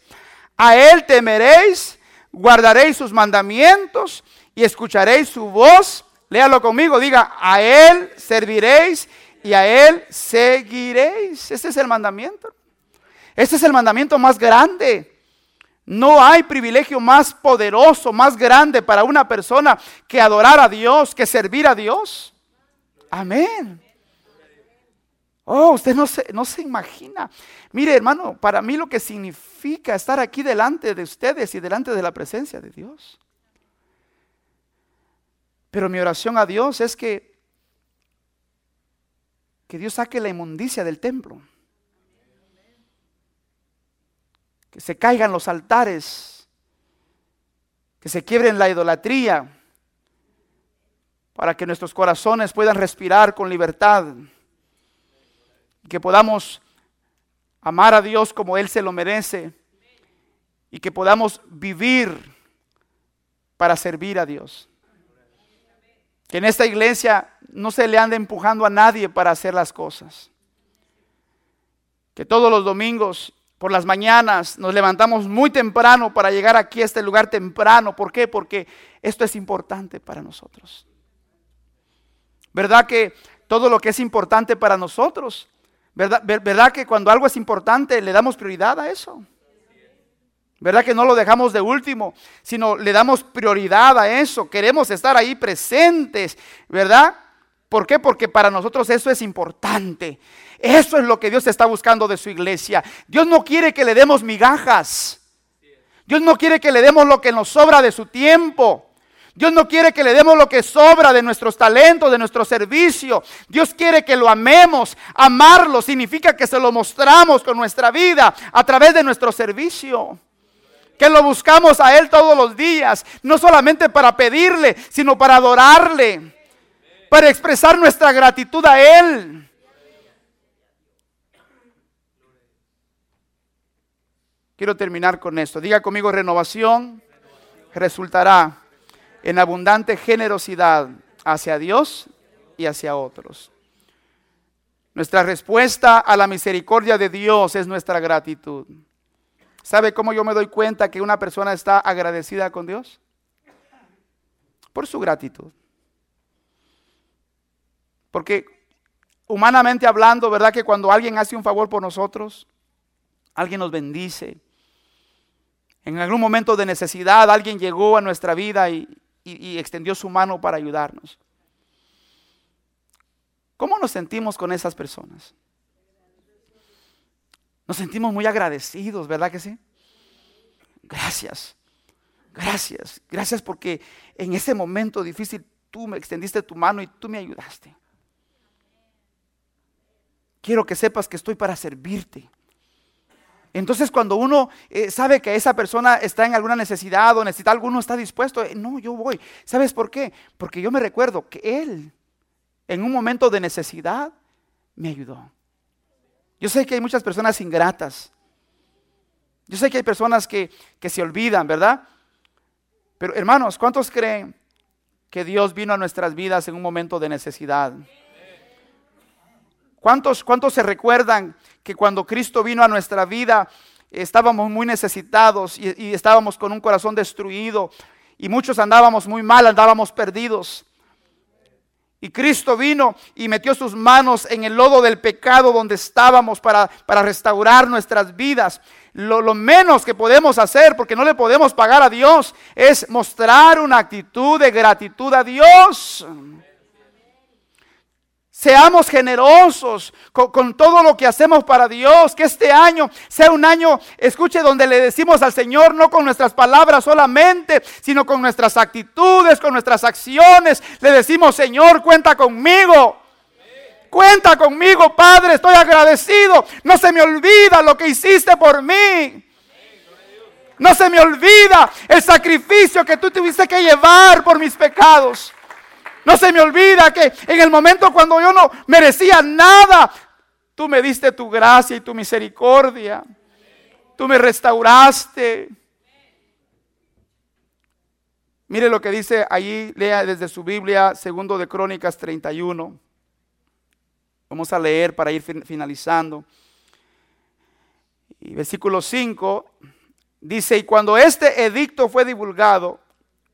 a él temeréis, guardaréis sus mandamientos y escucharéis su voz. Léalo conmigo, diga, a él serviréis y a él seguiréis. Ese es el mandamiento. Ese es el mandamiento más grande. No hay privilegio más poderoso, más grande para una persona que adorar a Dios, que servir a Dios. Amén. Oh, usted no se, no se imagina. Mire, hermano, para mí lo que significa estar aquí delante de ustedes y delante de la presencia de Dios. Pero mi oración a Dios es que, que Dios saque la inmundicia del templo. Que se caigan los altares, que se quiebren la idolatría, para que nuestros corazones puedan respirar con libertad, que podamos amar a Dios como Él se lo merece y que podamos vivir para servir a Dios. Que en esta iglesia no se le ande empujando a nadie para hacer las cosas. Que todos los domingos por las mañanas, nos levantamos muy temprano para llegar aquí a este lugar temprano. ¿Por qué? Porque esto es importante para nosotros. ¿Verdad que todo lo que es importante para nosotros, verdad, que cuando algo es importante le damos prioridad a eso? ¿Verdad que no lo dejamos de último, sino le damos prioridad a eso? Queremos estar ahí presentes, ¿verdad? ¿Por qué? Porque para nosotros eso es importante. Eso es lo que Dios está buscando de su iglesia. Dios no quiere que le demos migajas. Dios no quiere que le demos lo que nos sobra de su tiempo. Dios no quiere que le demos lo que sobra de nuestros talentos, de nuestro servicio. Dios quiere que lo amemos. Amarlo significa que se lo mostramos con nuestra vida a través de nuestro servicio. Que lo buscamos a Él todos los días, no solamente para pedirle, sino para adorarle, para expresar nuestra gratitud a Él. Quiero terminar con esto. Diga conmigo, renovación resultará en abundante generosidad hacia Dios y hacia otros. Nuestra respuesta a la misericordia de Dios es nuestra gratitud. ¿Sabe cómo yo me doy cuenta que una persona está agradecida con Dios? Por su gratitud. Porque humanamente hablando, ¿verdad? Que cuando alguien hace un favor por nosotros, alguien nos bendice, en algún momento de necesidad alguien llegó a nuestra vida y, extendió su mano para ayudarnos. ¿Cómo nos sentimos con esas personas? Nos sentimos muy agradecidos, ¿verdad que sí? Gracias, gracias, gracias porque en ese momento difícil tú me extendiste tu mano y tú me ayudaste. Quiero que sepas que estoy para servirte. Entonces cuando uno eh, sabe que esa persona está en alguna necesidad o necesita algo, uno está dispuesto, eh, no, yo voy. ¿Sabes por qué? Porque yo me recuerdo que Él en un momento de necesidad me ayudó. Yo sé que hay muchas personas ingratas. Yo sé que hay personas que, que se olvidan, ¿verdad? Pero hermanos, ¿cuántos creen que Dios vino a nuestras vidas en un momento de necesidad? ¿Cuántos, ¿Cuántos se recuerdan que cuando Cristo vino a nuestra vida estábamos muy necesitados y, estábamos con un corazón destruido y muchos andábamos muy mal, andábamos perdidos? Y Cristo vino y metió sus manos en el lodo del pecado donde estábamos para, para restaurar nuestras vidas. Lo, lo, menos que podemos hacer, porque no le podemos pagar a Dios, es mostrar una actitud de gratitud a Dios. Seamos generosos con, todo lo que hacemos para Dios. Que este año sea un año, escuche, donde le decimos al Señor, no con nuestras palabras solamente, sino con nuestras actitudes, con nuestras acciones. Le decimos, Señor, cuenta conmigo. Cuenta conmigo, Padre, estoy agradecido. No se me olvida lo que hiciste por mí. No se me olvida el sacrificio que tú tuviste que llevar por mis pecados. No se me olvida que en el momento cuando yo no merecía nada, tú me diste tu gracia y tu misericordia. Tú me restauraste. Mire lo que dice allí, lea desde su Biblia, segundo de Crónicas 31. Vamos a leer para ir finalizando. Y versículo 5 dice, y cuando este edicto fue divulgado,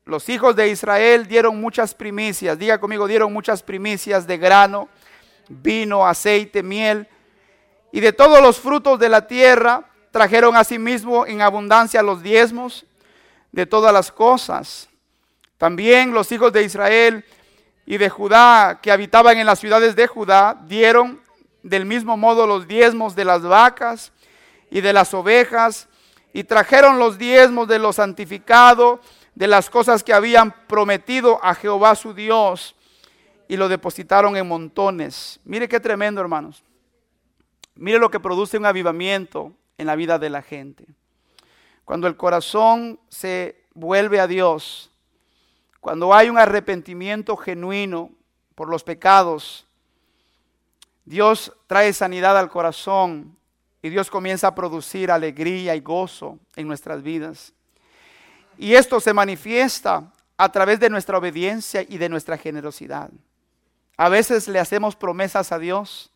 los hijos de Israel dieron muchas primicias, diga conmigo, dieron muchas primicias de grano, vino, aceite, miel, y de todos los frutos de la tierra trajeron asimismo en abundancia los diezmos de todas las cosas. También los hijos de Israel y de Judá que habitaban en las ciudades de Judá dieron del mismo modo los diezmos de las vacas y de las ovejas y trajeron los diezmos de lo santificado de las cosas que habían prometido a Jehová su Dios y lo depositaron en montones. Mire qué tremendo, hermanos. Mire lo que produce un avivamiento en la vida de la gente. Cuando el corazón se vuelve a Dios, cuando hay un arrepentimiento genuino por los pecados, Dios trae sanidad al corazón y Dios comienza a producir alegría y gozo en nuestras vidas. Y esto se manifiesta a través de nuestra obediencia y de nuestra generosidad. A veces le hacemos promesas a Dios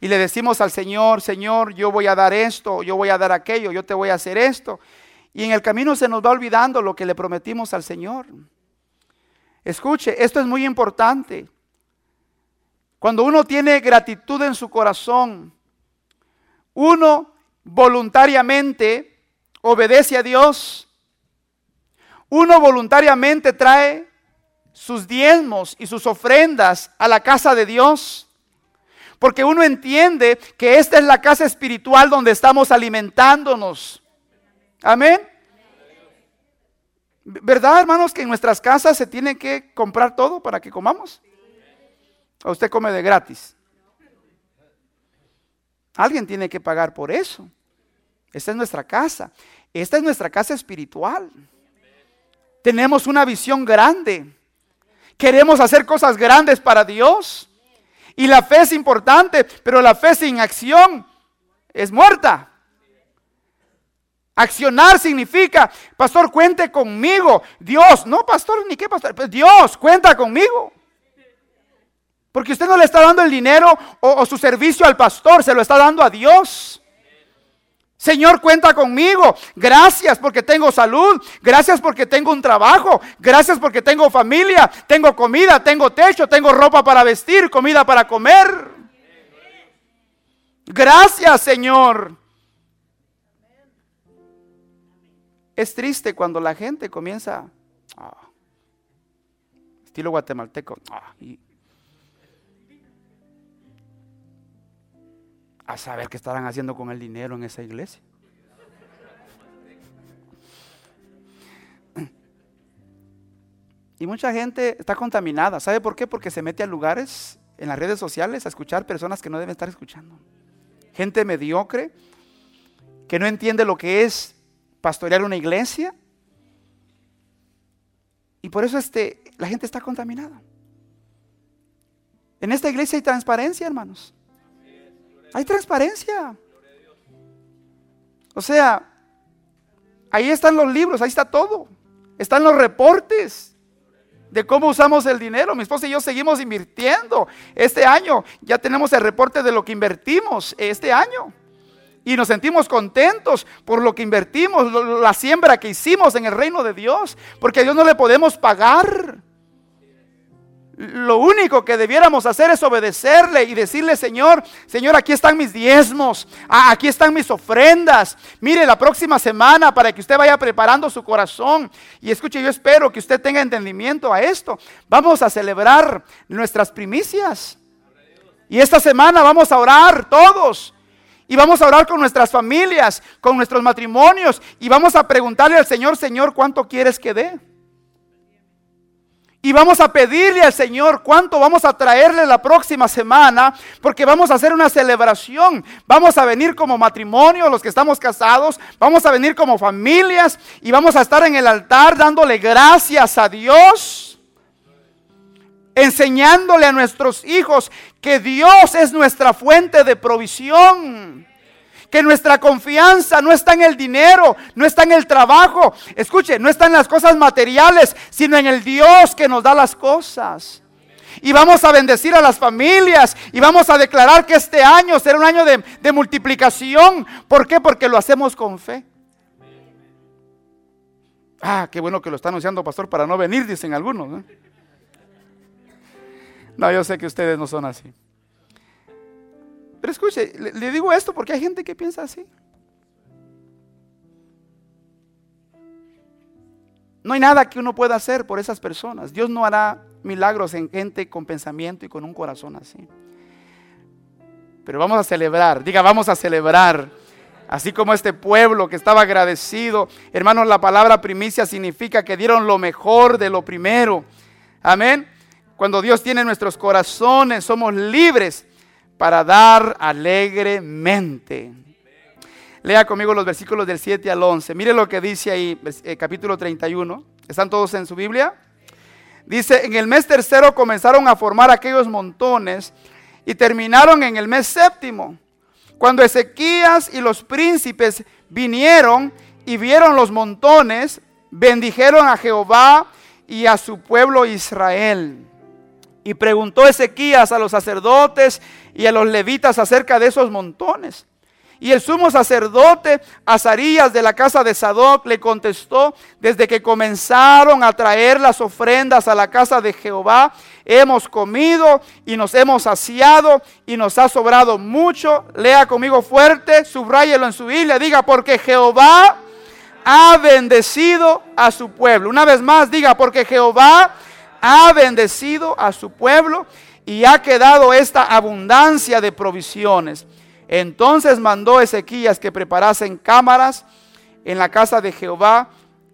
y le decimos al Señor, Señor, yo voy a dar esto, yo voy a dar aquello, yo te voy a hacer esto. Y en el camino se nos va olvidando lo que le prometimos al Señor. Escuche, esto es muy importante. Cuando uno tiene gratitud en su corazón, uno voluntariamente obedece a Dios uno voluntariamente trae sus diezmos y sus ofrendas a la casa de Dios. Porque uno entiende que esta es la casa espiritual donde estamos alimentándonos. Amén. ¿Verdad, hermanos, que en nuestras casas se tiene que comprar todo para que comamos? ¿O usted come de gratis? Alguien tiene que pagar por eso. Esta es nuestra casa. Esta es nuestra casa espiritual. Tenemos una visión grande. Queremos hacer cosas grandes para Dios. Y la fe es importante, pero la fe sin acción es muerta. Accionar significa, pastor, cuente conmigo. Dios, no, pastor, ni qué pastor, pues Dios, cuenta conmigo. Porque usted no le está dando el dinero o, o, su servicio al pastor, se lo está dando a Dios. Señor, cuenta conmigo. Gracias porque tengo salud. Gracias porque tengo un trabajo. Gracias porque tengo familia. Tengo comida, tengo techo, tengo ropa para vestir, comida para comer. Gracias, Señor. Es triste cuando la gente comienza, ah, estilo guatemalteco, ah, a saber qué estarán haciendo con el dinero en esa iglesia. Y mucha gente está contaminada. ¿Sabe por qué? Porque se mete a lugares en las redes sociales a escuchar personas que no deben estar escuchando. Gente mediocre que no entiende lo que es pastorear una iglesia. Y por eso este, la gente está contaminada. En esta iglesia hay transparencia, hermanos. Hay transparencia. O sea, ahí están los libros, ahí está todo. Están los reportes de cómo usamos el dinero. Mi esposa y yo seguimos invirtiendo. Este año ya tenemos el reporte de lo que invertimos este año. Y nos sentimos contentos por lo que invertimos, la siembra que hicimos en el reino de Dios. Porque a Dios no le podemos pagar lo único que debiéramos hacer es obedecerle y decirle, Señor, Señor, aquí están mis diezmos, aquí están mis ofrendas. Mire, la próxima semana para que usted vaya preparando su corazón. Y escuche, yo espero que usted tenga entendimiento a esto. Vamos a celebrar nuestras primicias. Y esta semana vamos a orar todos. Y vamos a orar con nuestras familias, con nuestros matrimonios. Y vamos a preguntarle al Señor, Señor, ¿cuánto quieres que dé? Y vamos a pedirle al Señor cuánto vamos a traerle la próxima semana, porque vamos a hacer una celebración. Vamos a venir como matrimonio, los que estamos casados, vamos a venir como familias y vamos a estar en el altar dándole gracias a Dios, enseñándole a nuestros hijos que Dios es nuestra fuente de provisión que nuestra confianza no está en el dinero, no está en el trabajo, escuche, no está en las cosas materiales, sino en el Dios que nos da las cosas. Y vamos a bendecir a las familias y vamos a declarar que este año será un año de, multiplicación. ¿Por qué? Porque lo hacemos con fe. Ah, qué bueno que lo está anunciando, pastor, para no venir, dicen algunos. no yo sé que ustedes no son así. Pero escuche, le, digo esto porque hay gente que piensa así. No hay nada que uno pueda hacer por esas personas. Dios no hará milagros en gente con pensamiento y con un corazón así. Pero vamos a celebrar, diga, vamos a celebrar. Así como este pueblo que estaba agradecido. Hermanos, la palabra primicia significa que dieron lo mejor de lo primero. Amén. Cuando Dios tiene nuestros corazones, somos libres para dar alegremente. Lea conmigo los versículos del 7 al 11. Mire lo que dice ahí, eh, capítulo 31. ¿Están todos en su Biblia? Dice, en el mes tercero comenzaron a formar aquellos montones y terminaron en el mes séptimo. Cuando Ezequías y los príncipes vinieron y vieron los montones, bendijeron a Jehová y a su pueblo Israel. Y preguntó Ezequías a los sacerdotes y a los levitas acerca de esos montones. Y el sumo sacerdote Azarías de la casa de Sadoc le contestó, desde que comenzaron a traer las ofrendas a la casa de Jehová, hemos comido y nos hemos saciado y nos ha sobrado mucho. Lea conmigo fuerte, subráyelo en su Biblia, diga, porque Jehová ha bendecido a su pueblo. Una vez más, diga, porque Jehová ha bendecido a su pueblo y ha quedado esta abundancia de provisiones. Entonces mandó Ezequías que preparasen cámaras en la casa de Jehová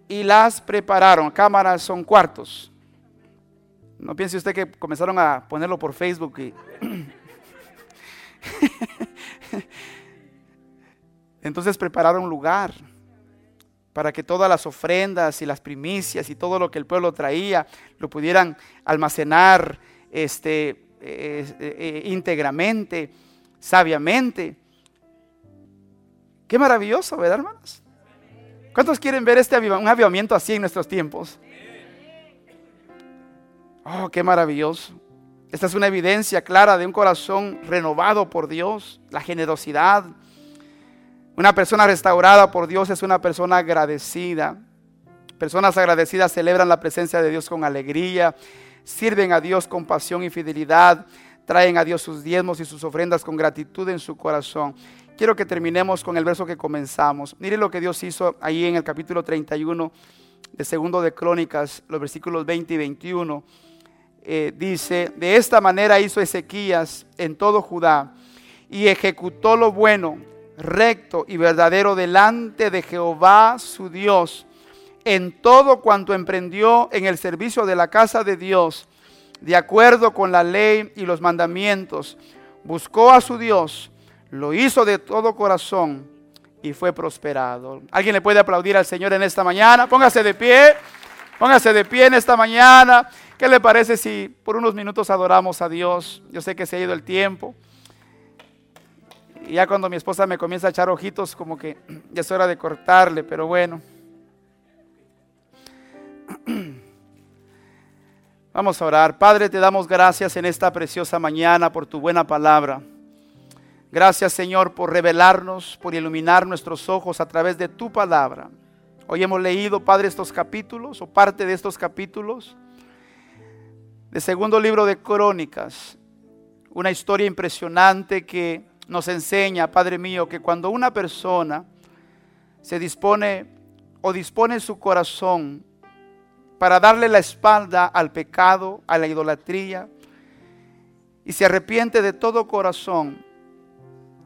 y las prepararon. Cámaras son cuartos. No piense usted que comenzaron a ponerlo por Facebook. Entonces prepararon lugar para que todas las ofrendas y las primicias y todo lo que el pueblo traía lo pudieran almacenar este, eh, eh, íntegramente, sabiamente. Qué maravilloso, ¿verdad, hermanos? ¿Cuántos quieren ver este un avivamiento así en nuestros tiempos? Oh, qué maravilloso. Esta es una evidencia clara de un corazón renovado por Dios, la generosidad, una persona restaurada por Dios es una persona agradecida. Personas agradecidas celebran la presencia de Dios con alegría, sirven a Dios con pasión y fidelidad, traen a Dios sus diezmos y sus ofrendas con gratitud en su corazón. Quiero que terminemos con el verso que comenzamos. Mire lo que Dios hizo ahí en el capítulo 31 de Segundo de Crónicas, los versículos 20 y 21. Eh, dice, de esta manera hizo Ezequías en todo Judá y ejecutó lo bueno recto y verdadero delante de Jehová su Dios en todo cuanto emprendió en el servicio de la casa de Dios, de acuerdo con la ley y los mandamientos. Buscó a su Dios, lo hizo de todo corazón y fue prosperado. ¿Alguien le puede aplaudir al Señor en esta mañana? Póngase de pie, póngase de pie en esta mañana. ¿Qué le parece si por unos minutos adoramos a Dios? Yo sé que se ha ido el tiempo. Y ya cuando mi esposa me comienza a echar ojitos, como que ya es hora de cortarle, pero bueno. Vamos a orar. Padre, te damos gracias en esta preciosa mañana por tu buena palabra. Gracias Señor por revelarnos, por iluminar nuestros ojos a través de tu palabra. Hoy hemos leído, Padre, estos capítulos o parte de estos capítulos de segundo libro de Crónicas, una historia impresionante que nos enseña, Padre mío, que cuando una persona se dispone o dispone su corazón para darle la espalda al pecado, a la idolatría, y se arrepiente de todo corazón,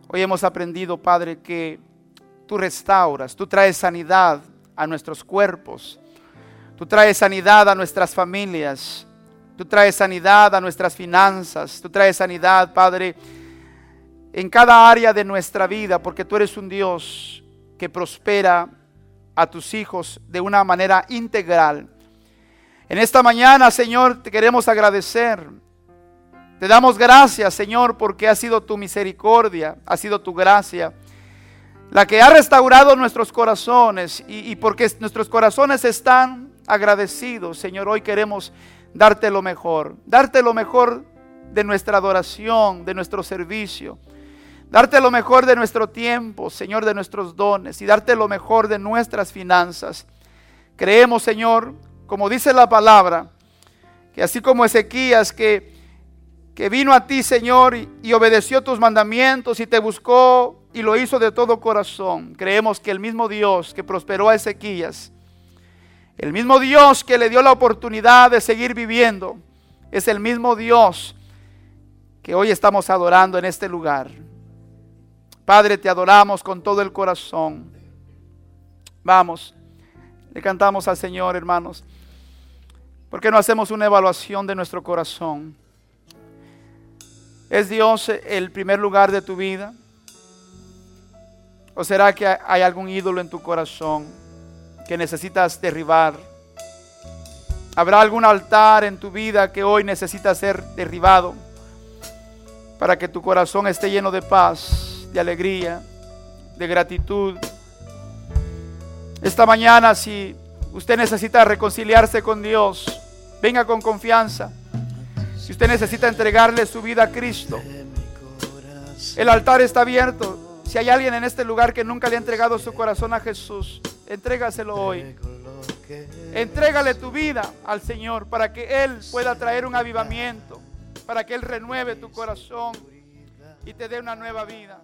hoy hemos aprendido, Padre, que tú restauras, tú traes sanidad a nuestros cuerpos, tú traes sanidad a nuestras familias, tú traes sanidad a nuestras finanzas, tú traes sanidad, Padre, en cada área de nuestra vida, porque tú eres un Dios que prospera a tus hijos de una manera integral. En esta mañana, Señor, te queremos agradecer. Te damos gracias, Señor, porque ha sido tu misericordia, ha sido tu gracia, la que ha restaurado nuestros corazones y, porque nuestros corazones están agradecidos, Señor, hoy queremos darte lo mejor, darte lo mejor de nuestra adoración, de nuestro servicio darte lo mejor de nuestro tiempo, Señor, de nuestros dones y darte lo mejor de nuestras finanzas. Creemos, Señor, como dice la palabra, que así como Ezequías que, que vino a ti, Señor, y, y obedeció tus mandamientos y te buscó y lo hizo de todo corazón, creemos que el mismo Dios que prosperó a Ezequías, el mismo Dios que le dio la oportunidad de seguir viviendo, es el mismo Dios que hoy estamos adorando en este lugar. Padre, te adoramos con todo el corazón. Vamos, le cantamos al Señor, hermanos. ¿Por qué no hacemos una evaluación de nuestro corazón? ¿Es Dios el primer lugar de tu vida? ¿O será que hay algún ídolo en tu corazón que necesitas derribar? ¿Habrá algún altar en tu vida que hoy necesita ser derribado para que tu corazón esté lleno de paz? De alegría, de gratitud. Esta mañana, si usted necesita reconciliarse con Dios, venga con confianza. Si usted necesita entregarle su vida a Cristo, el altar está abierto. Si hay alguien en este lugar que nunca le ha entregado su corazón a Jesús, entrégaselo hoy. Entrégale tu vida al Señor para que Él pueda traer un avivamiento, para que Él renueve tu corazón y te dé una nueva vida.